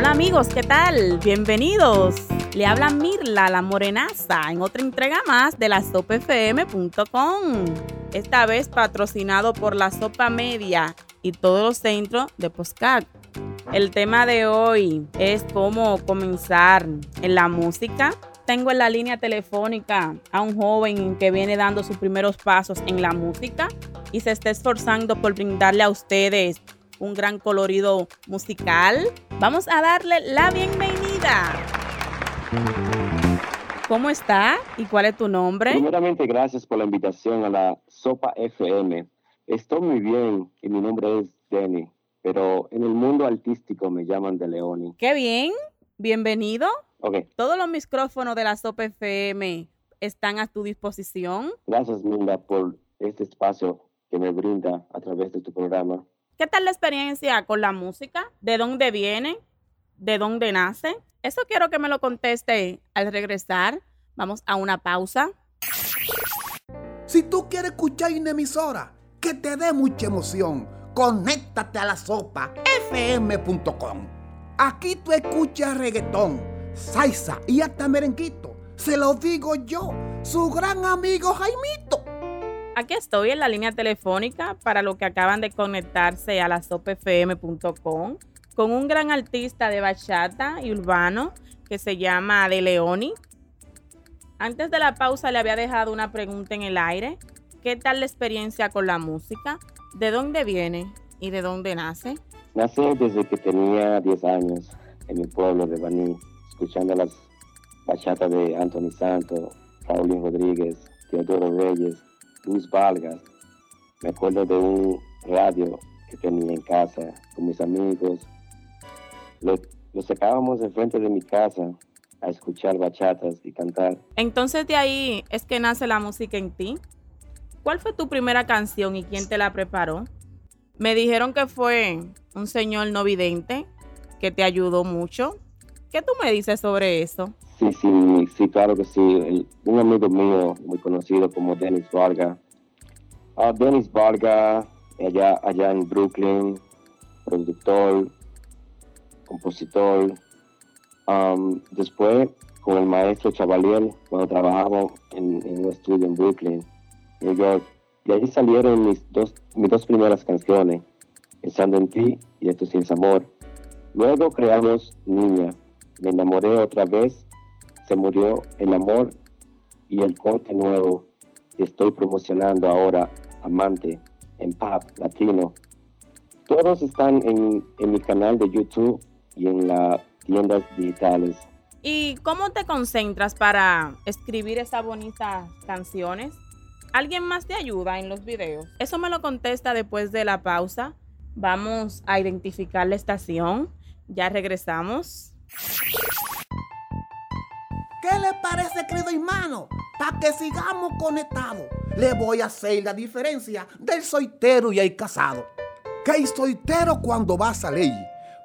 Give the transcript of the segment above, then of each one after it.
Hola amigos, ¿qué tal? Bienvenidos. Le habla Mirla, la morenaza, en otra entrega más de la sopfm.com. Esta vez patrocinado por la Sopa Media y todos los centros de Postcat. El tema de hoy es cómo comenzar en la música. Tengo en la línea telefónica a un joven que viene dando sus primeros pasos en la música y se está esforzando por brindarle a ustedes un gran colorido musical. Vamos a darle la bienvenida. ¿Cómo está y cuál es tu nombre? Primeramente, gracias por la invitación a la Sopa FM. Estoy muy bien y mi nombre es Denny, pero en el mundo artístico me llaman de Leoni. Qué bien, bienvenido. Ok, Todos los micrófonos de la Sopa FM están a tu disposición. gracias Linda por este espacio que me brinda a través de tu programa. ¿Qué tal la experiencia con la música? ¿De dónde viene? ¿De dónde nace? Eso quiero que me lo conteste al regresar. Vamos a una pausa. Si tú quieres escuchar una emisora que te dé mucha emoción, conéctate a la sopa fm.com. Aquí tú escuchas reggaetón, salsa y hasta merenguito. Se lo digo yo, su gran amigo Jaimito. Aquí estoy en la línea telefónica para los que acaban de conectarse a la sopfm.com con un gran artista de bachata y urbano que se llama De Leoni. Antes de la pausa le había dejado una pregunta en el aire. ¿Qué tal la experiencia con la música? ¿De dónde viene y de dónde nace? Nací desde que tenía 10 años en mi pueblo de Baní, escuchando las bachatas de Anthony Santos, Paulín Rodríguez, Teodoro Reyes, Luis Vargas. Me acuerdo de un radio que tenía en casa con mis amigos. Lo, lo sacábamos enfrente de mi casa a escuchar bachatas y cantar. Entonces de ahí es que nace la música en ti. ¿Cuál fue tu primera canción y quién te la preparó? Me dijeron que fue un señor no vidente que te ayudó mucho. ¿Qué tú me dices sobre eso? Sí, sí, sí, claro que sí. Un amigo mío muy conocido como Dennis Vargas. Ah, Dennis Vargas, allá, allá en Brooklyn, productor, compositor. Am, después, con el maestro Chavalier, cuando trabajamos en, un estudio en Brooklyn, New York. Y ahí salieron mis dos, mis dos primeras canciones, Pensando en ti y Esto es amor. Luego creamos Niña. Me enamoré otra vez se murió el amor y el corte nuevo que estoy promocionando ahora, Amante, en Pop Latino. Todos están en, en mi canal de YouTube y en las tiendas digitales. ¿Y cómo te concentras para escribir esas bonitas canciones? ¿Alguien más te ayuda en los videos? Eso me lo contesta después de la pausa. Vamos a identificar la estación. Ya regresamos. ¿Qué le parece, querido hermano? Para que sigamos conectados, le voy a hacer la diferencia del soltero y el casado. Que el soltero cuando va a salir,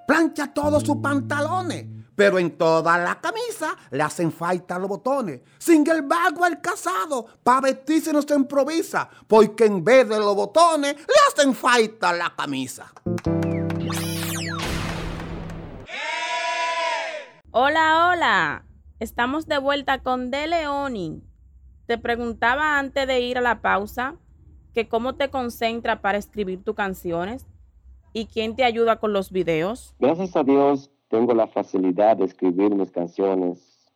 plancha todos sus pantalones, pero en toda la camisa le hacen falta los botones. Sin embargo, el casado, para vestirse no se improvisa, porque en vez de los botones, le hacen falta la camisa. Hola, hola. Estamos de vuelta con De Leoni. Te preguntaba antes de ir a la pausa que cómo te concentras para escribir tus canciones y quién te ayuda con los videos. Gracias a Dios tengo la facilidad de escribir mis canciones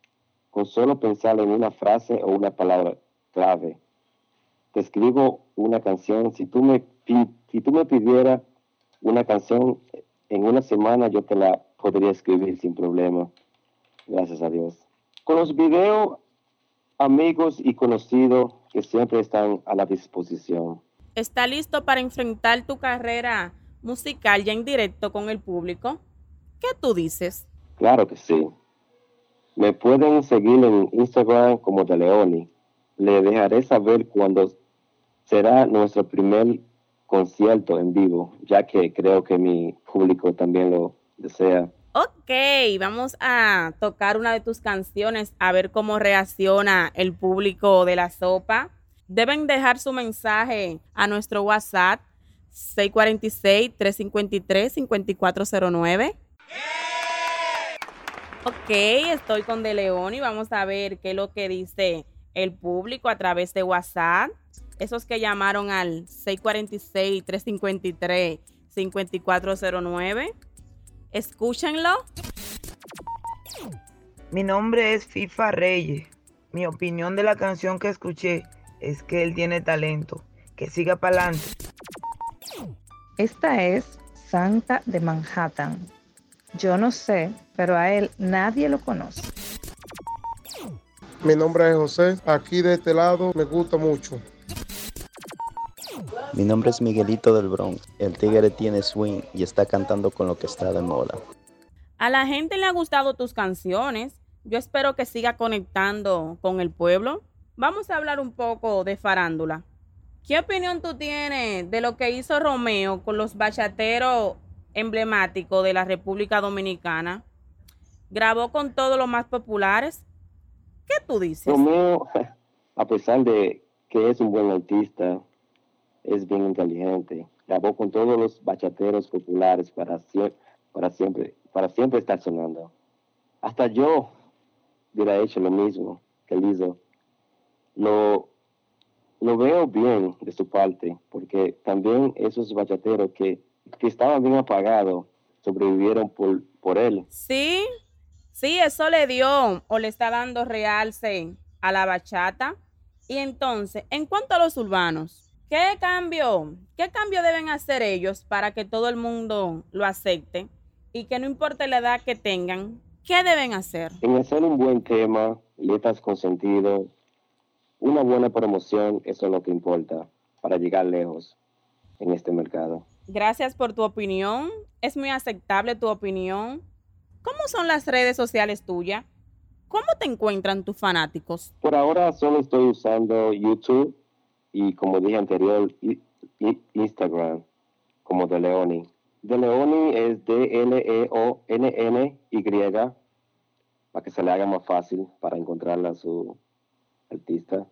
con solo pensar en una frase o una palabra clave. Te escribo una canción, si tú me, si tú me pidieras una canción en una semana, yo te la podría escribir sin problema. Gracias a Dios. Con los videos, amigos y conocidos que siempre están a la disposición. ¿Está listo para enfrentar tu carrera musical ya en directo con el público? ¿Qué tú dices? Claro que sí. Me pueden seguir en Instagram como de Leoni. Le dejaré saber cuándo será nuestro primer concierto en vivo, ya que creo que mi público también lo desea. Ok, vamos a tocar una de tus canciones a ver cómo reacciona el público de la sopa. Deben dejar su mensaje a nuestro WhatsApp 646-353-5409. Ok, estoy con De León y vamos a ver qué es lo que dice el público a través de WhatsApp. Esos que llamaron al 646-353-5409. Escúchenlo. Mi nombre es FIFA Reyes. Mi opinión de la canción que escuché es que él tiene talento. Que siga para adelante. Esta es Santa de Manhattan. Yo no sé, pero a él nadie lo conoce. Mi nombre es José. Aquí de este lado me gusta mucho. Mi nombre es Miguelito del Bronx. El tigre tiene swing y está cantando con lo que está de moda. A la gente le ha gustado tus canciones. Yo espero que siga conectando con el pueblo. Vamos a hablar un poco de farándula. ¿Qué opinión tú tienes de lo que hizo Romeo con los bachateros emblemáticos de la República Dominicana? Grabó con todos los más populares. ¿Qué tú dices? Romeo, a pesar de que es un buen artista, es bien inteligente. Grabó con todos los bachateros populares para, sie- para siempre, para siempre estar sonando. Hasta yo hubiera hecho lo mismo que. Lo, lo veo bien de su parte, porque también esos bachateros que, que estaban bien apagados sobrevivieron por, por él. Sí, sí, eso le dio o le está dando realce a la bachata. Y entonces, en cuanto a los urbanos, ¿qué cambio, qué cambio deben hacer ellos para que todo el mundo lo acepte y que no importe la edad que tengan, qué deben hacer? En hacer un buen tema, letras con sentido, una buena promoción, eso es lo que importa para llegar lejos en este mercado. Gracias por tu opinión. Es muy aceptable tu opinión. ¿Cómo son las redes sociales tuyas? ¿Cómo te encuentran tus fanáticos? Por ahora solo estoy usando YouTube y como dije anterior, Instagram como De Leoni. De Leoni es D-L-E-O-N-N-Y para que se le haga más fácil para encontrarla a su artista.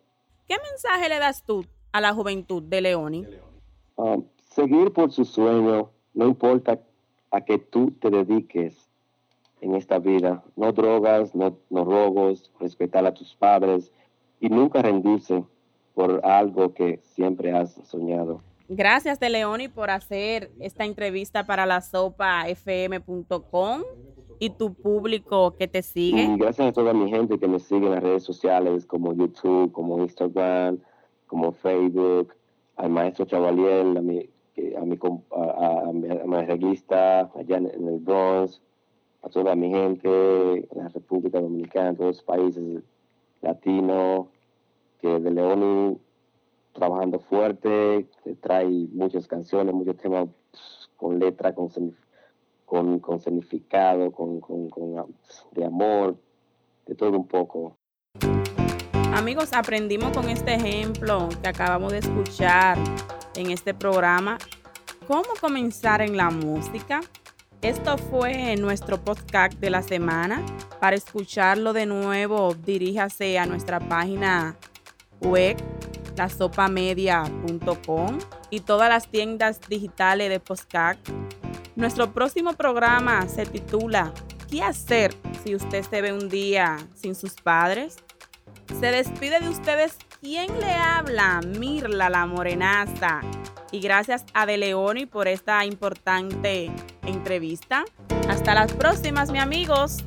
¿Qué mensaje le das tú a la juventud de Leoni? Um, seguir por su sueño, no importa a que tú te dediques en esta vida. No drogas, no, no robos, respetar a tus padres y nunca rendirse por algo que siempre has soñado. Gracias de Leoni por hacer esta entrevista para la sopafm.com y tu público que te sigue. Y gracias a toda mi gente que me sigue en las redes sociales como YouTube, como Instagram, como Facebook, al maestro Chavaliel, a mi, a mi, a, a- a mi, a mi arreglista allá en, en el Bronx, a toda mi gente en la República Dominicana, en todos los países latinos, que de Leoni trabajando fuerte, trae muchas canciones, muchos temas pss, con letra, con, con, con significado, con, con, con, de amor, de todo un poco. Amigos, aprendimos con este ejemplo que acabamos de escuchar en este programa cómo comenzar en la música. Esto fue nuestro podcast de la semana. Para escucharlo de nuevo, diríjase a nuestra página web, lasopamedia.com y todas las tiendas digitales de podcast. Nuestro próximo programa se titula ¿Qué hacer si usted se ve un día sin sus padres? Se despide de ustedes quien le habla, Mirla la Morenaza. Y gracias a De Leoni por esta importante entrevista. Hasta las próximas, mi amigos.